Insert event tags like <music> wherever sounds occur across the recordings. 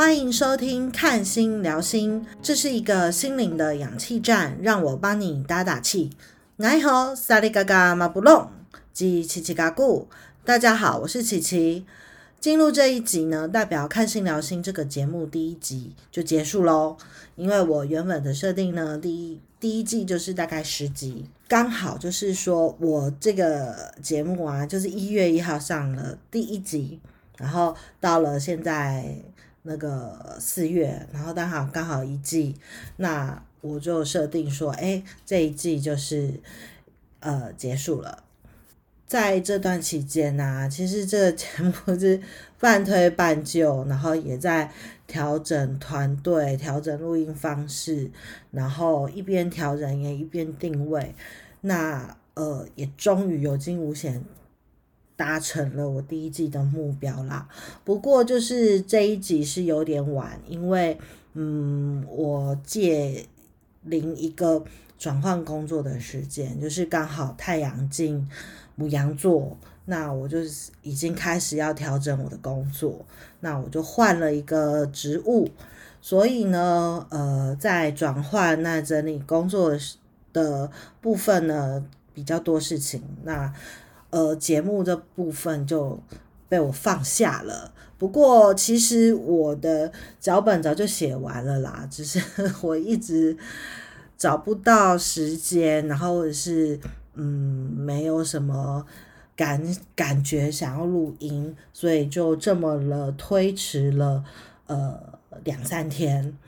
欢迎收听《看心聊心》，这是一个心灵的氧气站，让我帮你打打气。你好，萨利嘎嘎马布隆，及奇奇嘎咕。大家好，我是琪琪。进入这一集呢，代表《看心聊心》这个节目第一集就结束喽。因为我原本的设定呢，第一第一季就是大概十集，刚好就是说我这个节目啊，就是一月一号上了第一集，然后到了现在那个四月，然后刚好刚好一季，那我就设定说，哎，这一季就是呃结束了。在这段期间呢，其实这个节目是半推半就，然后也在调整团队、调整录音方式，然后一边调整也一边定位。那呃，也终于有惊无险达成了我第一季的目标啦。不过就是这一集是有点晚，因为嗯，我借临一个转换工作的时间，就是刚好太阳进。母羊座，那我就已经开始要调整我的工作，那我就换了一个职务，所以呢，呃，在转换那整理工作的部分呢比较多事情，那呃节目这部分就被我放下了。不过其实我的脚本早就写完了啦，只是我一直找不到时间，然后是。嗯，没有什么感感觉想要录音，所以就这么了推迟了呃两三天。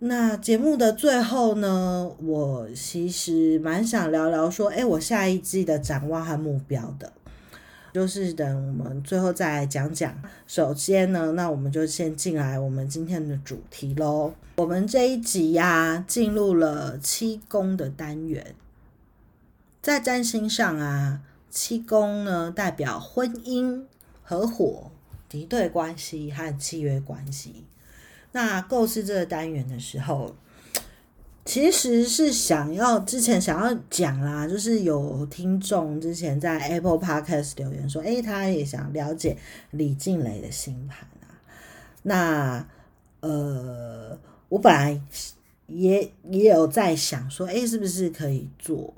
那节目的最后呢，我其实蛮想聊聊说，哎，我下一季的展望和目标的，就是等我们最后再来讲讲。首先呢，那我们就先进来我们今天的主题喽。我们这一集呀，进入了七宫的单元。在占星上啊，七宫呢代表婚姻、合伙、敌对关系和契约关系。那构思这个单元的时候，其实是想要之前想要讲啦，就是有听众之前在 Apple Podcast 留言说，诶，他也想了解李静蕾的星盘啊。那呃，我本来也也有在想说，诶，是不是可以做？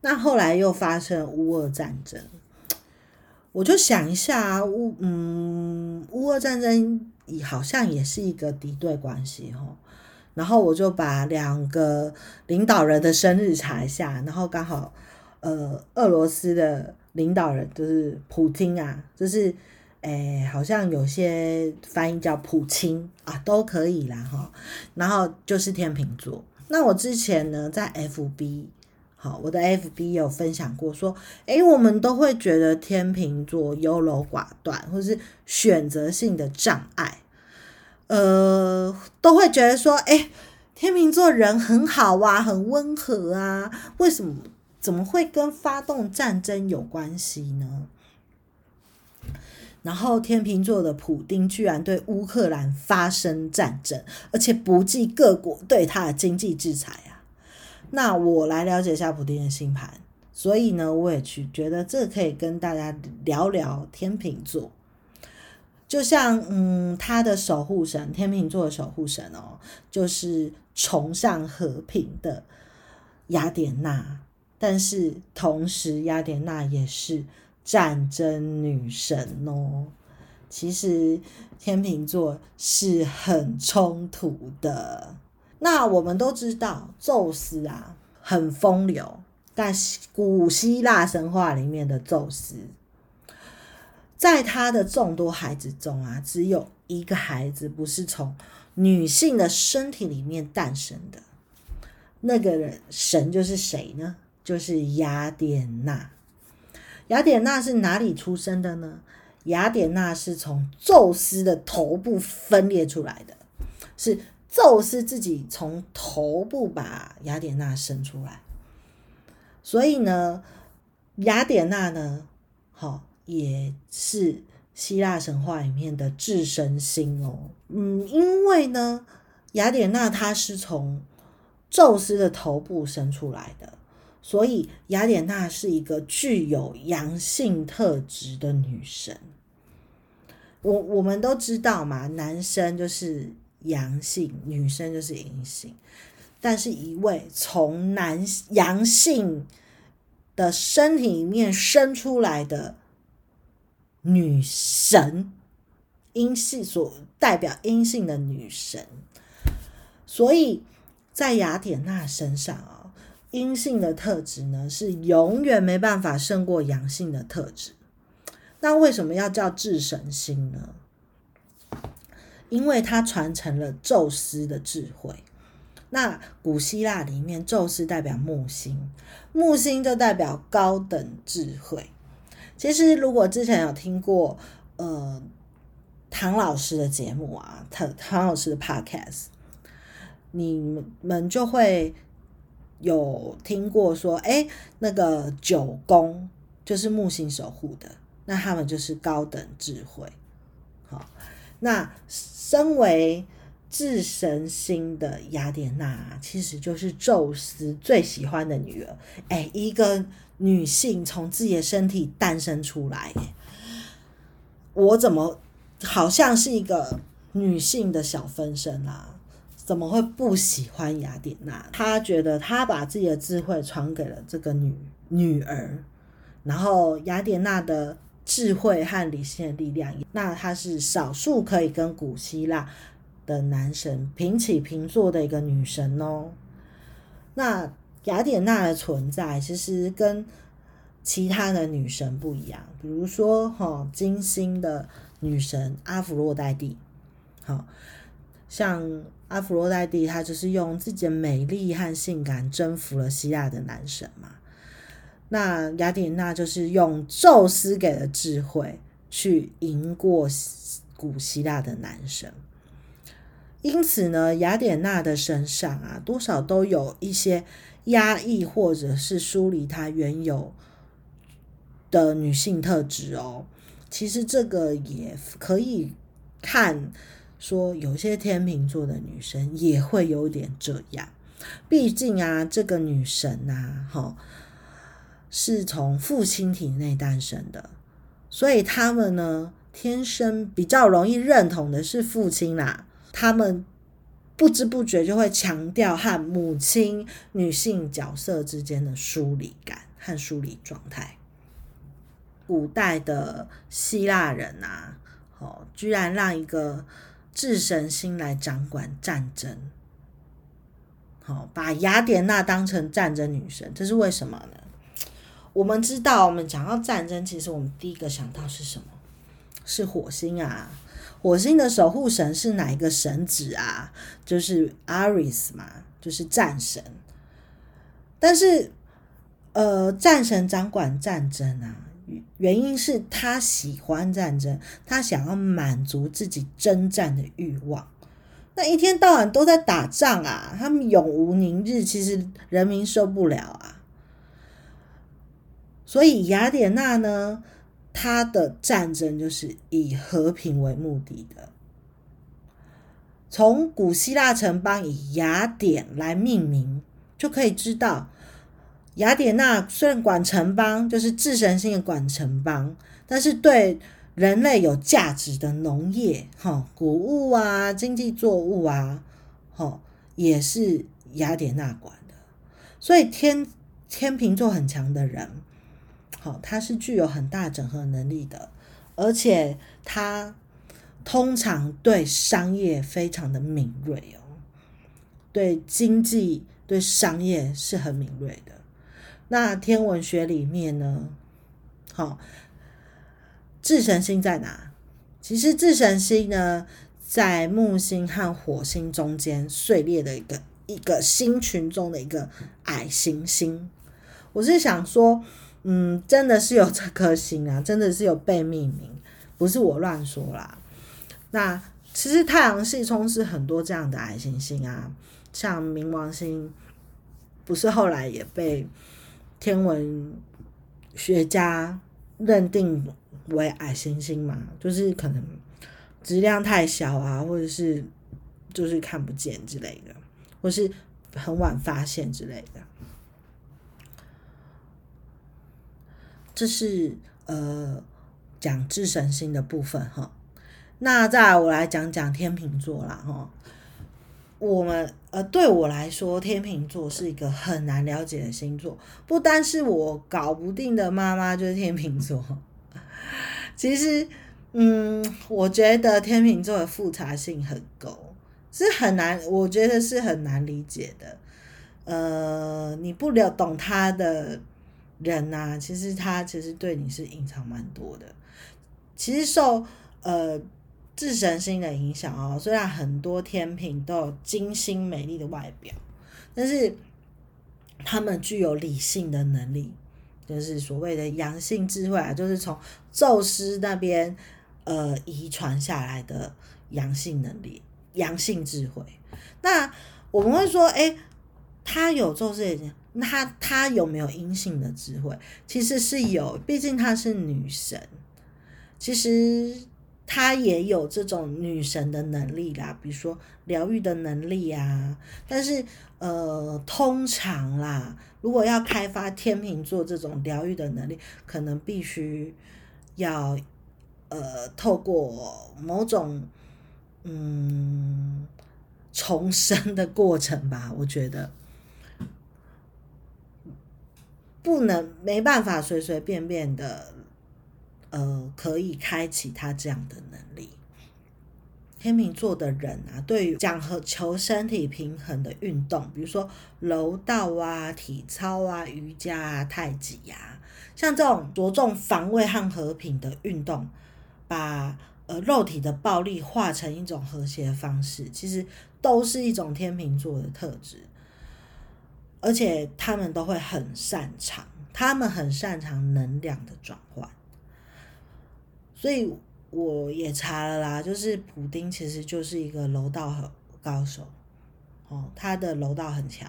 那后来又发生乌俄战争，我就想一下乌嗯乌俄战争好像也是一个敌对关系哈，然后我就把两个领导人的生日查一下，然后刚好呃俄罗斯的领导人就是普京啊，就是诶好像有些翻译叫普京啊都可以啦哈，然后就是天秤座，那我之前呢在 FB。好，我的 FB 有分享过，说，诶，我们都会觉得天秤座优柔寡断，或是选择性的障碍，呃，都会觉得说，诶，天秤座人很好啊，很温和啊，为什么怎么会跟发动战争有关系呢？然后天秤座的普丁居然对乌克兰发生战争，而且不计各国对他的经济制裁啊！那我来了解一下普丁的星盘，所以呢，我也去觉得这可以跟大家聊聊天秤座。就像嗯，他的守护神天秤座的守护神哦，就是崇尚和平的雅典娜，但是同时雅典娜也是战争女神哦。其实天秤座是很冲突的。那我们都知道，宙斯啊很风流，但古希腊神话里面的宙斯，在他的众多孩子中啊，只有一个孩子不是从女性的身体里面诞生的。那个神就是谁呢？就是雅典娜。雅典娜是哪里出生的呢？雅典娜是从宙斯的头部分裂出来的，是。宙斯自己从头部把雅典娜生出来，所以呢，雅典娜呢，好也是希腊神话里面的智神星哦。嗯，因为呢，雅典娜她是从宙斯的头部生出来的，所以雅典娜是一个具有阳性特质的女神。我我们都知道嘛，男生就是阳性，女生就是阴性。但是，一位从男阳性的身体里面生出来的女神，阴性所代表阴性的女神，所以在雅典娜身上啊，阴性的特质呢是永远没办法胜过阳性的特质。那为什么要叫智神星呢？因为它传承了宙斯的智慧。那古希腊里面，宙斯代表木星，木星就代表高等智慧。其实，如果之前有听过呃唐老师的节目啊，唐唐老师的 podcast，你们就会有听过说，哎，那个九宫就是木星守护的，那他们就是高等智慧。好，那身为智神星的雅典娜，其实就是宙斯最喜欢的女儿。哎，一个女性从自己的身体诞生出来，我怎么好像是一个女性的小分身啊？怎么会不喜欢雅典娜？她觉得她把自己的智慧传给了这个女女儿，然后雅典娜的智慧和理性的力量，那她是少数可以跟古希腊。的男神平起平坐的一个女神哦。那雅典娜的存在其实跟其他的女神不一样，比如说哈金星的女神阿芙洛黛蒂，好像阿芙洛黛蒂她就是用自己的美丽和性感征服了希腊的男神嘛。那雅典娜就是用宙斯给的智慧去赢过古希腊的男神。因此呢，雅典娜的身上啊，多少都有一些压抑或者是疏离她原有的女性特质哦。其实这个也可以看说，有些天秤座的女生也会有点这样。毕竟啊，这个女神呐，哈，是从父亲体内诞生的，所以他们呢，天生比较容易认同的是父亲啦。他们不知不觉就会强调和母亲女性角色之间的疏离感和疏离状态。古代的希腊人啊，哦，居然让一个智神星来掌管战争，好，把雅典娜当成战争女神，这是为什么呢？我们知道，我们讲到战争，其实我们第一个想到是什么？是火星啊。火星的守护神是哪一个神子啊？就是 Ares 嘛，就是战神。但是，呃，战神掌管战争啊，原因是他喜欢战争，他想要满足自己征战的欲望。那一天到晚都在打仗啊，他们永无宁日，其实人民受不了啊。所以雅典娜呢？她的战争就是以和平为目的的。从古希腊城邦以雅典来命名，就可以知道，雅典娜虽然管城邦，就是智神性的管城邦，但是对人类有价值的农业、哈谷物啊、经济作物啊，哈也是雅典娜管的。所以天天秤座很强的人。好，他是具有很大整合能力的，而且他通常对商业非常的敏锐哦，对经济、对商业是很敏锐的。那天文学里面呢，好，智神星在哪？其实智神星呢，在木星和火星中间碎裂的一个一个星群中的一个矮行星。我是想说。嗯，真的是有这颗星啊，真的是有被命名，不是我乱说啦。那其实太阳系充斥很多这样的矮行星啊，像冥王星，不是后来也被天文学家认定为矮行星嘛？就是可能质量太小啊，或者是就是看不见之类的，或是很晚发现之类的。这是呃讲智神星的部分哈。那再来我来讲讲天秤座啦，哈。我们呃，对我来说，天秤座是一个很难了解的星座。不单是我搞不定的妈妈就是天秤座，<laughs> 其实，嗯，我觉得天秤座的复杂性很高，是很难，我觉得是很难理解的。呃，你不了懂他的人呐，其实他其实对你是隐藏蛮多的。其实受呃。自神星的影响哦，虽然很多天平都有精心美丽的外表，但是他们具有理性的能力，就是所谓的阳性智慧啊，就是从宙斯那边呃遗传下来的阳性能力、阳性智慧。那我们会说，哎，他有宙斯的，那他他有没有阴性的智慧？其实是有，毕竟她是女神。其实。她也有这种女神的能力啦，比如说疗愈的能力啊。但是，呃，通常啦，如果要开发天秤座这种疗愈的能力，可能必须要呃透过某种嗯重生的过程吧。我觉得不能没办法随随便便的。呃，可以开启他这样的能力。天秤座的人啊，对于讲和求身体平衡的运动，比如说柔道啊、体操啊、瑜伽啊、太极呀，像这种着重防卫和和平的运动，把呃肉体的暴力化成一种和谐的方式，其实都是一种天秤座的特质。而且他们都会很擅长，他们很擅长能量的转换。所以我也查了啦，就是普丁其实就是一个柔道高手，哦，他的柔道很强。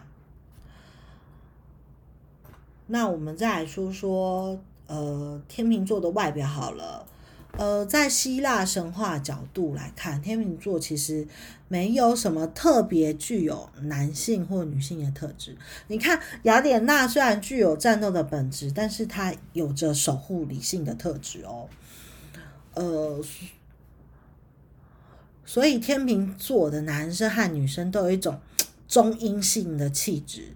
那我们再来说说，呃，天秤座的外表好了，呃，在希腊神话角度来看，天秤座其实没有什么特别具有男性或女性的特质。你看雅典娜虽然具有战斗的本质，但是她有着守护理性的特质哦。呃，所以天秤座的男生和女生都有一种中阴性的气质，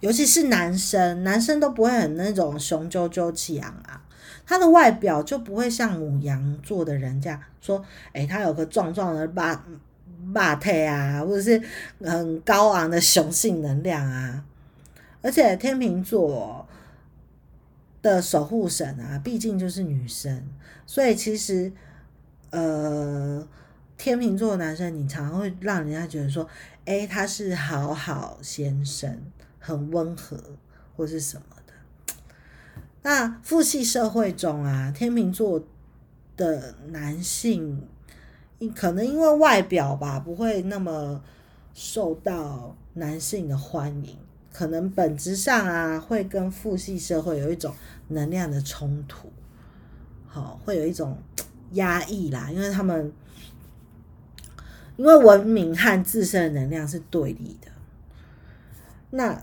尤其是男生，男生都不会很那种雄赳赳气昂啊，他的外表就不会像母羊座的人这样说，哎，他有个壮壮的霸霸腿啊，或者是很高昂的雄性能量啊，而且天秤座。的守护神啊，毕竟就是女生，所以其实，呃，天秤座的男生，你常常会让人家觉得说，哎，他是好好先生，很温和，或是什么。那父系社会中啊，天秤座的男性，可能因为外表吧，不会那么受到男性的欢迎。可能本质上啊，会跟父系社会有一种能量的冲突，好，会有一种压抑啦，因为他们因为文明和自身的能量是对立的。那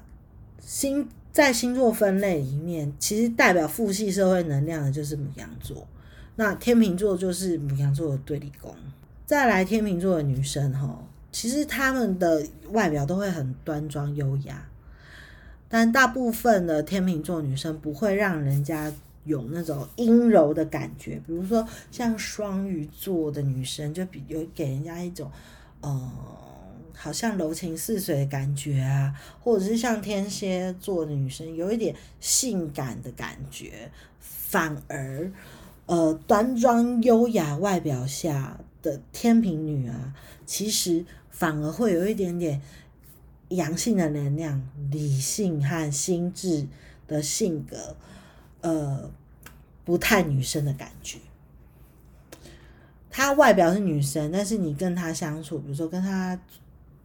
星在星座分类里面，其实代表父系社会能量的就是母羊座，那天秤座就是母羊座的对立宫。再来天秤座的女生哈，其实她们的外表都会很端庄优雅。但大部分的天秤座女生不会让人家有那种阴柔的感觉，比如说像双鱼座的女生就比有给人家一种，呃，好像柔情似水的感觉啊，或者是像天蝎座的女生有一点性感的感觉，反而，呃，端庄优雅外表下的天平女啊，其实反而会有一点点。阳性的能量、理性和心智的性格，呃，不太女生的感觉。她外表是女生，但是你跟她相处，比如说跟她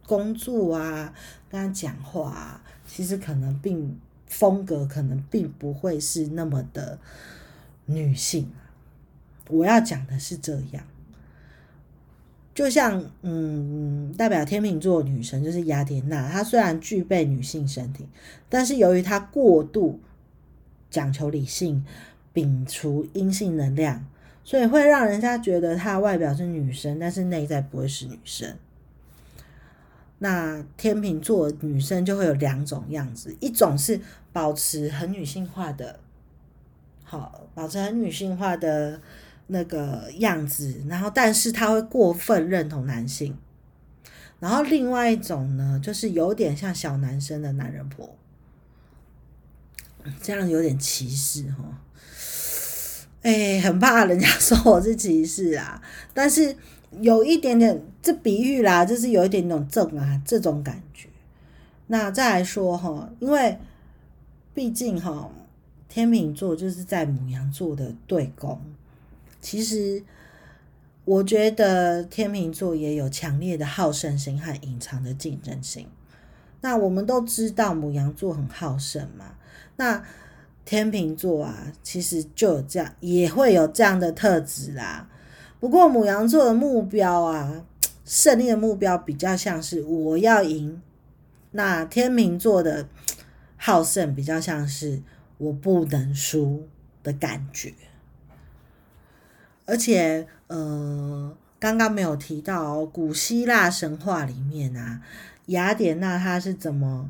工作啊，跟他讲话，啊，其实可能并风格可能并不会是那么的女性。我要讲的是这样。就像，嗯，代表天秤座女神就是雅典娜，她虽然具备女性身体，但是由于她过度讲求理性，摒除阴性能量，所以会让人家觉得她外表是女生，但是内在不会是女生。那天秤座女生就会有两种样子，一种是保持很女性化的，好，保持很女性化的那个样子，然后但是她会过分认同男性。然后另外一种呢，就是有点像小男生的男人婆，这样有点歧视哈。哎，很怕人家说我是歧视啊，但是有一点点这比喻啦，就是有一点那种正啊这种感觉。那再来说哈，因为毕竟哈天秤座就是在母羊座的对宫，其实我觉得天秤座也有强烈的好胜心和隐藏的竞争性。那我们都知道母羊座很好胜嘛，那。天秤座啊，其实就有这样，也会有这样的特质啦。不过母羊座的目标啊，胜利的目标比较像是我要赢。那天秤座的好胜比较像是我不能输的感觉。而且，呃，刚刚没有提到哦古希腊神话里面啊，雅典娜她是怎么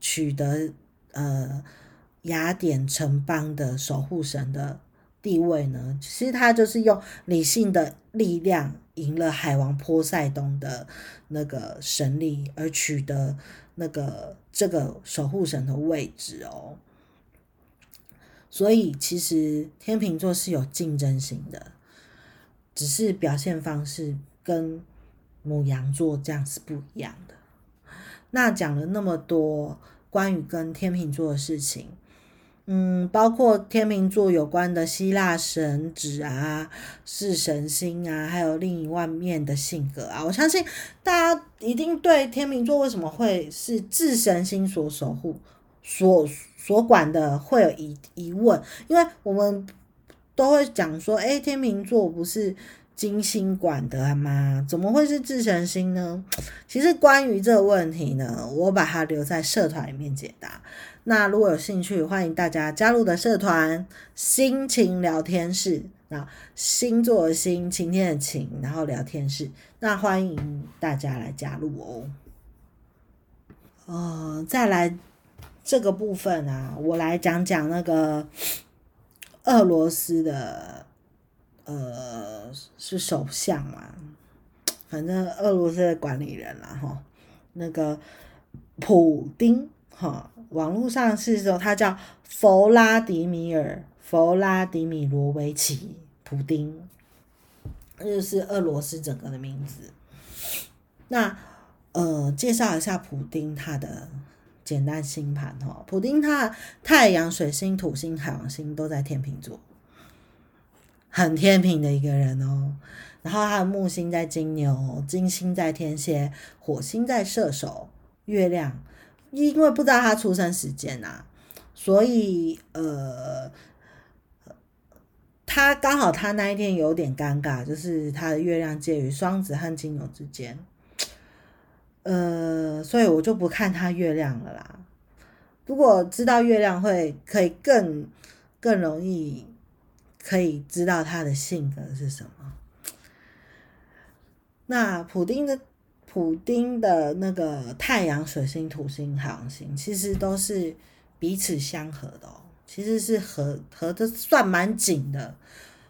取得呃。雅典城邦的守护神的地位呢？其实他就是用理性的力量赢了海王波塞冬的那个神力，而取得那个这个守护神的位置哦。所以其实天秤座是有竞争性的，只是表现方式跟母羊座这样是不一样的。那讲了那么多关于跟天秤座的事情。嗯，包括天秤座有关的希腊神旨啊、是神星啊，还有另一万面的性格啊，我相信大家一定对天秤座为什么会是智神星所守护、所所管的会有疑疑问，因为我们都会讲说，哎，天秤座不是金星管的吗？怎么会是智神星呢？其实关于这个问题呢，我把它留在社团里面解答。那如果有兴趣，欢迎大家加入的社团“心情聊天室”。那星座的星，晴天的晴，然后聊天室。那欢迎大家来加入哦。呃，再来这个部分啊，我来讲讲那个俄罗斯的，呃，是首相嘛，反正俄罗斯的管理人啦，哈，那个普丁。哈，网络上是说他叫弗拉迪米尔·弗拉迪米罗维奇·普丁，这就是俄罗斯整个的名字。那呃，介绍一下普丁他的简单星盘哈。普丁他太阳、水星、土星、海王星都在天秤座，很天平的一个人哦。然后他的木星在金牛，金星在天蝎，火星在射手，月亮。因为不知道他出生时间呐，所以呃，他刚好他那一天有点尴尬，就是他的月亮介于双子和金牛之间，呃，所以我就不看他月亮了啦。如果知道月亮会可以更更容易可以知道他的性格是什么。那普丁的。普丁的那个太阳、水星、土星、海王星，其实都是彼此相合的哦，其实是合合的算蛮紧的，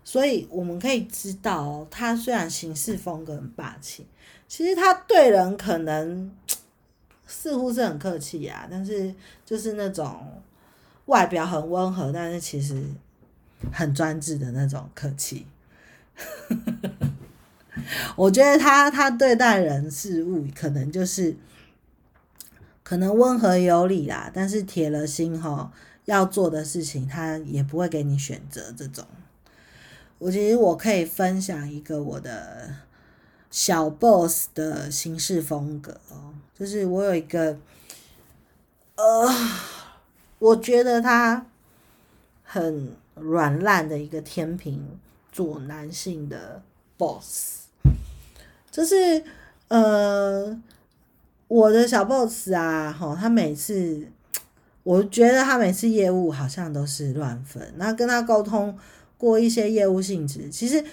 所以我们可以知道哦，他虽然行事风格很霸气，其实他对人可能 <tsk> 似乎是很客气啊，但是就是那种外表很温和，但是其实很专制的那种客气。<laughs> 我觉得他他对待人事物可能就是可能温和有礼啦，但是铁了心哈要做的事情他也不会给你选择这种。我其实我可以分享一个我的小 boss 的行事风格哦，就是我有一个呃，我觉得他很软烂的一个天平座男性的 boss。就是呃，我的小 boss 啊，哈，他每次，<tsk> 我觉得他每次业务好像都是乱分。那跟他沟通过一些业务性质，其实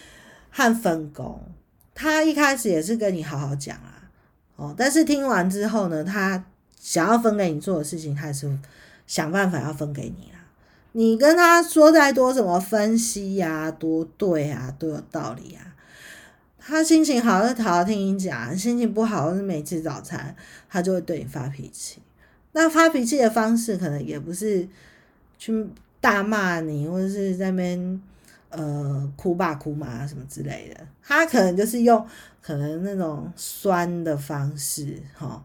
和分工，他一开始也是跟你好好讲啊，哦，但是听完之后呢，他想要分给你做的事情，还是想办法要分给你啦。你跟他说再多什么分析呀，多对啊，都有道理啊。他心情好就好好听你讲，心情不好是没吃早餐，他就会对你发脾气。那发脾气的方式可能也不是去大骂你，或者是在那边呃哭爸哭妈什么之类的。他可能就是用可能那种酸的方式，哈，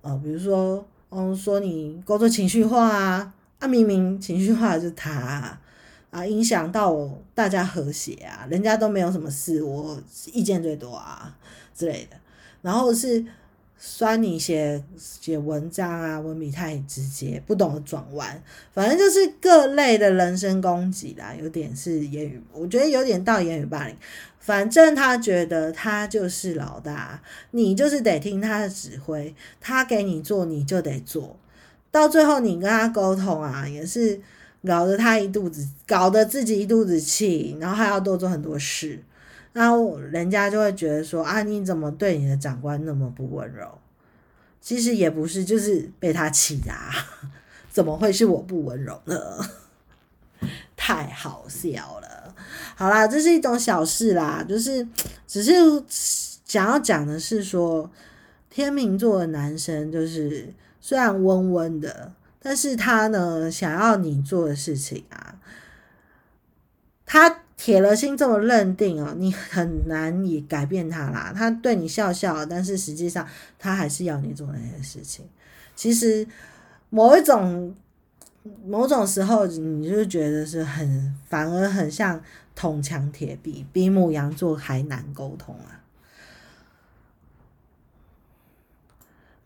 呃，比如说，嗯，说你工作情绪化啊，啊，明明情绪化的是他。啊，啊影响到大家和谐啊，人家都没有什么事，我意见最多啊之类的。然后是酸你写写文章啊，文笔太直接，不懂得转弯，反正就是各类的人身攻击啦，有点是言语，我觉得有点到言语霸凌。反正他觉得他就是老大，你就是得听他的指挥，他给你做你就得做，到最后你跟他沟通啊，也是。搞得他一肚子，搞得自己一肚子气，然后还要多做很多事，然后人家就会觉得说啊，你怎么对你的长官那么不温柔？其实也不是，就是被他气的，<laughs> 怎么会是我不温柔呢？<laughs> 太好笑了。好啦，这是一种小事啦，就是只是想要讲的是说，天秤座的男生就是虽然温温的。但是他呢，想要你做的事情啊，他铁了心这么认定哦，你很难以改变他啦。他对你笑笑，但是实际上他还是要你做那些事情。其实某一种某种时候，你就觉得是很反而很像铜墙铁壁，比母羊座还难沟通啊。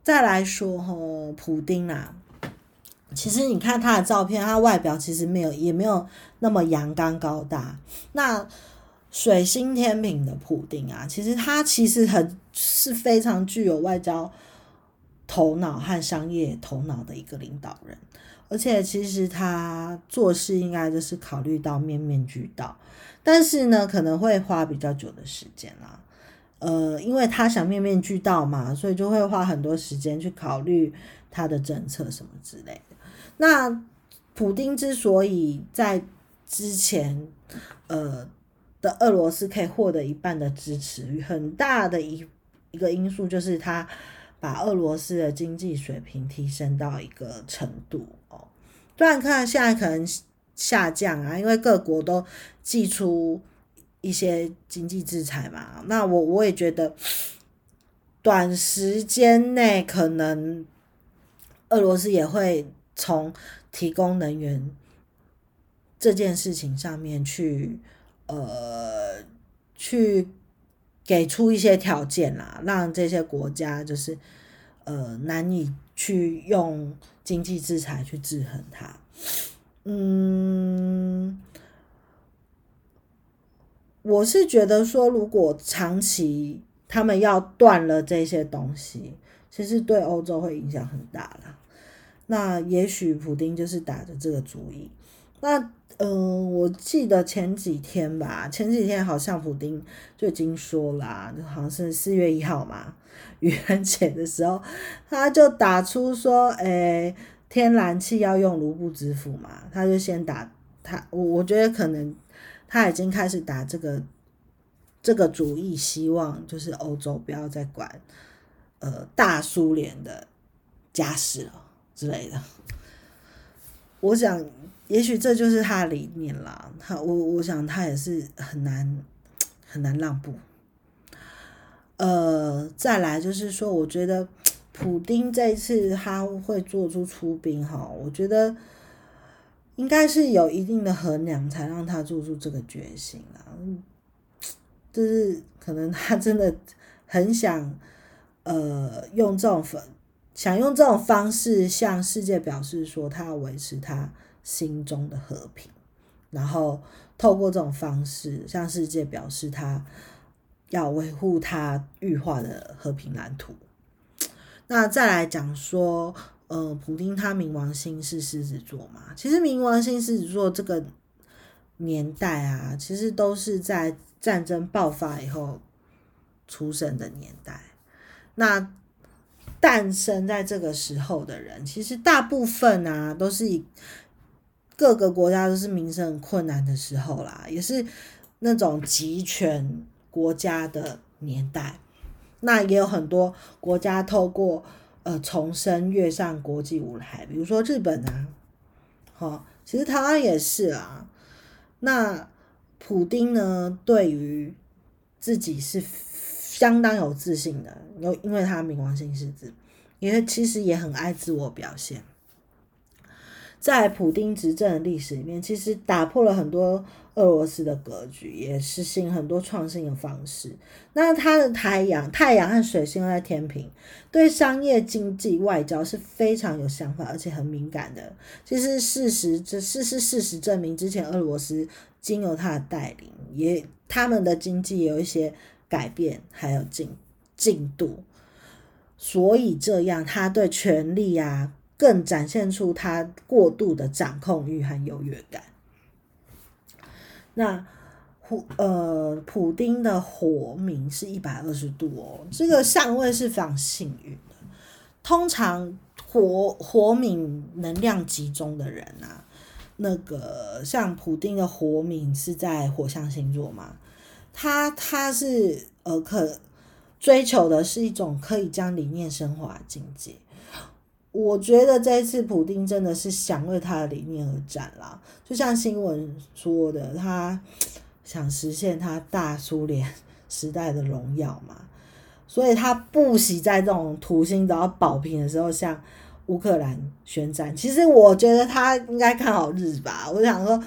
再来说吼，普丁啊。其实你看他的照片，他外表其实没有，也没有那么阳刚高大。那水星天平的普丁啊，其实他其实很是非常具有外交头脑和商业头脑的一个领导人，而且其实他做事应该就是考虑到面面俱到，但是呢，可能会花比较久的时间啦。呃，因为他想面面俱到嘛，所以就会花很多时间去考虑他的政策什么之类。那普丁之所以在之前，呃的俄罗斯可以获得一半的支持，很大的一一个因素就是他把俄罗斯的经济水平提升到一个程度哦。虽然看现在可能下降啊，因为各国都寄出一些经济制裁嘛。那我我也觉得，短时间内可能俄罗斯也会。从提供能源这件事情上面去，呃，去给出一些条件啦，让这些国家就是呃难以去用经济制裁去制衡它。嗯，我是觉得说，如果长期他们要断了这些东西，其实对欧洲会影响很大了。那也许普丁就是打着这个主意。那嗯，我记得前几天吧，前几天好像普丁就已经说了，好像是四月一号嘛，愚人节的时候，他就打出说，诶，天然气要用卢布支付嘛，他就先打他，我我觉得可能他已经开始打这个这个主意，希望就是欧洲不要再管呃大苏联的家事了。之类的，我想，也许这就是他的理念啦。他，我，我想他也是很难很难让步。呃，再来就是说，我觉得普丁这一次他会做出出兵哈，我觉得应该是有一定的衡量，才让他做出这个决心啊。就是可能他真的很想，呃，用这种粉。想用这种方式向世界表示说，他要维持他心中的和平，然后透过这种方式向世界表示他要维护他预化的和平蓝图。<tsk> 那再来讲说，呃，普丁他冥王星是狮子座嘛？其实冥王星狮子座这个年代啊，其实都是在战争爆发以后出生的年代。那诞生在这个时候的人，其实大部分啊，都是以各个国家都是民生很困难的时候啦，也是那种集权国家的年代。那也有很多国家透过呃重生跃上国际舞台，比如说日本啊，好，其实台湾也是啊。那普丁呢，对于自己是相当有自信的，有因为他冥王星狮子，因为其实也很爱自我表现。在普丁执政的历史里面，其实打破了很多俄罗斯的格局，也实行很多创新的方式。那他的太阳、太阳和水星在天平，对商业、经济、外交是非常有想法，而且很敏感的。其实事实，这事是事实证明，之前俄罗斯经由他的带领，也他们的经济有一些改变，还有进进度。所以这样，他对权力啊。更展现出他过度的掌控欲和优越感。那普呃普丁的火冥是一百二十度哦，这个相位是非常幸运的。通常火火冥能量集中的人啊，那个像普丁的火冥是在火象星座嘛，他他是呃可追求的是一种可以将理念升华的境界。我觉得这一次普丁真的是想为他的理念而战啦，就像新闻说的，他想实现他大苏联时代的荣耀嘛，所以他不惜在这种土星都要保平的时候向乌克兰宣战。其实我觉得他应该看好日吧，我想说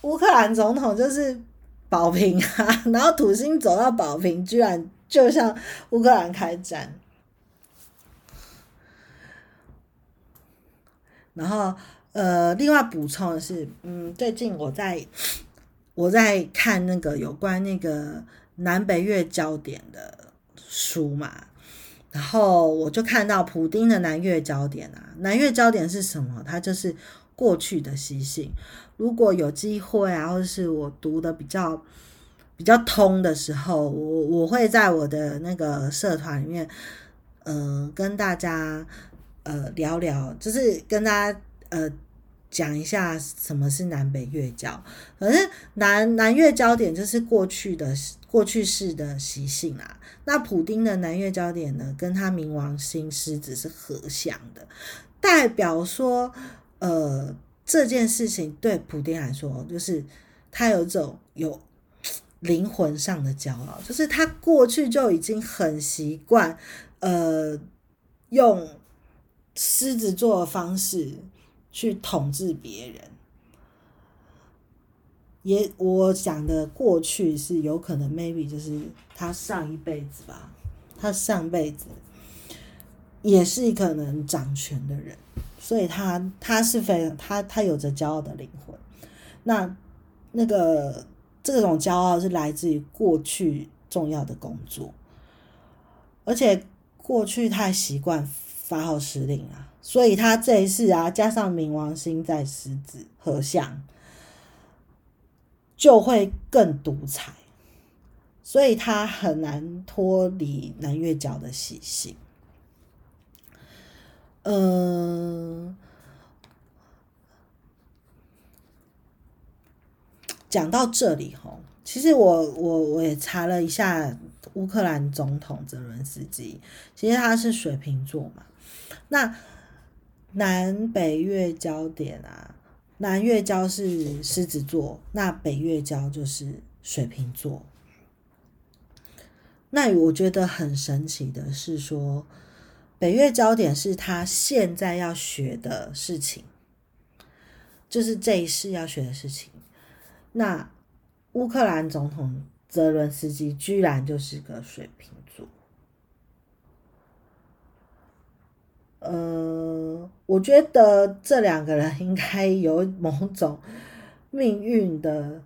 乌克兰总统就是保平啊，<laughs> 然后土星走到保平，居然就向乌克兰开战。然后，呃，另外补充的是，嗯，最近我在我在看那个有关那个南北月焦点的书嘛，然后我就看到普丁的南月焦点啊，南月焦点是什么？它就是过去的习性。如果有机会啊，或者是我读的比较比较通的时候，我我会在我的那个社团里面，嗯，跟大家。呃，聊聊就是跟大家呃讲一下什么是南北月交。反正南南月焦点就是过去的过去式的习性啊。那普丁的南月焦点呢，跟他冥王星狮子是合相的，代表说呃这件事情对普丁来说，就是他有种有灵魂上的骄傲，就是他过去就已经很习惯呃用。狮子座的方式去统治别人，也我讲的过去是有可能，maybe 就是他上一辈子吧，他上辈子也是可能掌权的人，所以他他是非常他他有着骄傲的灵魂，那那个这种骄傲是来自于过去重要的工作，而且过去太习惯。发号施令啊，所以他这一次啊，加上冥王星在狮子合相，就会更独裁，所以他很难脱离南月角的习性。嗯，讲到这里哈，其实我我我也查了一下乌克兰总统泽伦斯基，其实他是水瓶座嘛。那南北月交点啊，南月交是狮子座，那北月交就是水瓶座。那我觉得很神奇的是说，北月焦点是他现在要学的事情，就是这一世要学的事情。那乌克兰总统泽伦斯基居然就是个水瓶座。呃，我觉得这两个人应该有某种命运的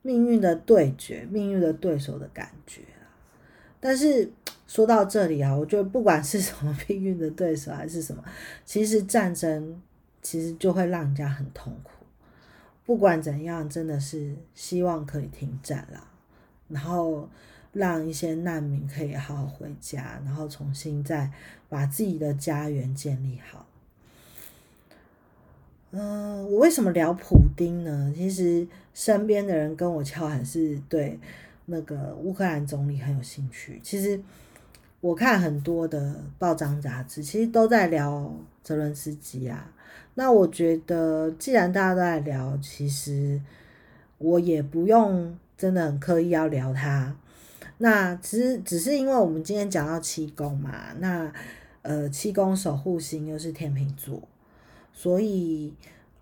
命运的对决、命运的对手的感觉但是说到这里啊，我觉得不管是什么 <laughs> 命运的对手还是什么，其实战争其实就会让人家很痛苦。不管怎样，真的是希望可以停战啦，然后让一些难民可以好好回家，然后重新再把自己的家园建立好。嗯，我为什么聊普丁呢？其实身边的人跟我敲喊是对那个乌克兰总理很有兴趣。其实我看很多的报章杂志，其实都在聊泽伦斯基啊。那我觉得，既然大家都在聊，其实我也不用真的很刻意要聊他。那其实只是因为我们今天讲到七宫嘛，那呃七宫守护星又是天秤座，所以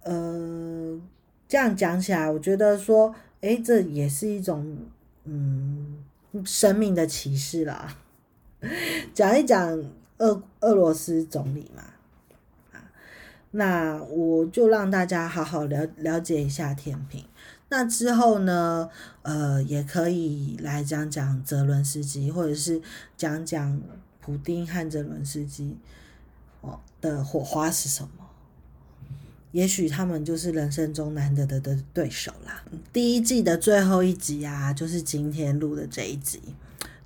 呃这样讲起来，我觉得说，诶，这也是一种嗯生命的启示啦。<laughs> 讲一讲俄俄罗斯总理嘛。那我就让大家好好了了解一下天平。那之后呢，呃，也可以来讲讲泽伦斯基，或者是讲讲普丁和泽伦斯基哦的火花是什么？也许他们就是人生中难得的的对手啦。第一季的最后一集啊，就是今天录的这一集。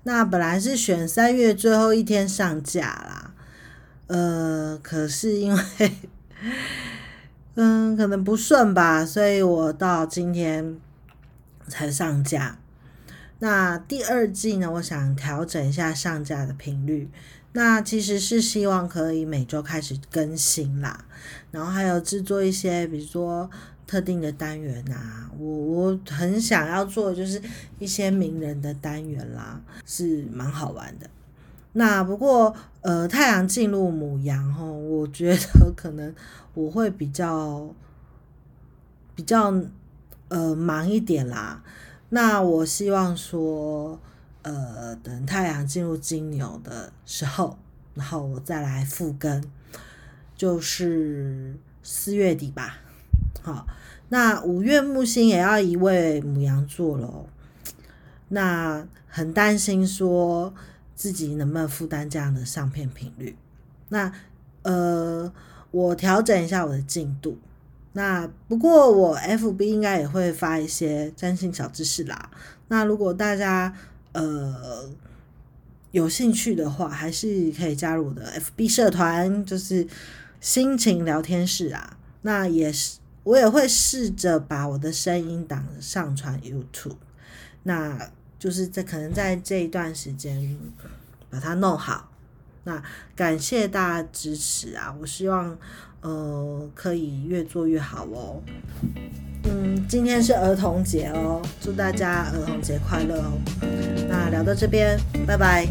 那本来是选三月最后一天上架啦，呃，可是因为。嗯，可能不顺吧，所以我到今天才上架。那第二季呢，我想调整一下上架的频率。那其实是希望可以每周开始更新啦，然后还有制作一些，比如说特定的单元啊。我我很想要做的，就是一些名人的单元啦，是蛮好玩的。那不过，呃，太阳进入母羊哈，我觉得可能我会比较比较呃忙一点啦。那我希望说，呃，等太阳进入金牛的时候，然后我再来复更，就是四月底吧。好，那五月木星也要移位母羊座了，那很担心说。自己能不能负担这样的上片频率？那呃，我调整一下我的进度。那不过我 FB 应该也会发一些占星小知识啦。那如果大家呃有兴趣的话，还是可以加入我的 FB 社团，就是心情聊天室啊。那也是我也会试着把我的声音档上传 YouTube。那就是在可能在这一段时间把它弄好，那感谢大家支持啊！我希望呃可以越做越好哦。嗯，今天是儿童节哦，祝大家儿童节快乐哦。那聊到这边，拜拜。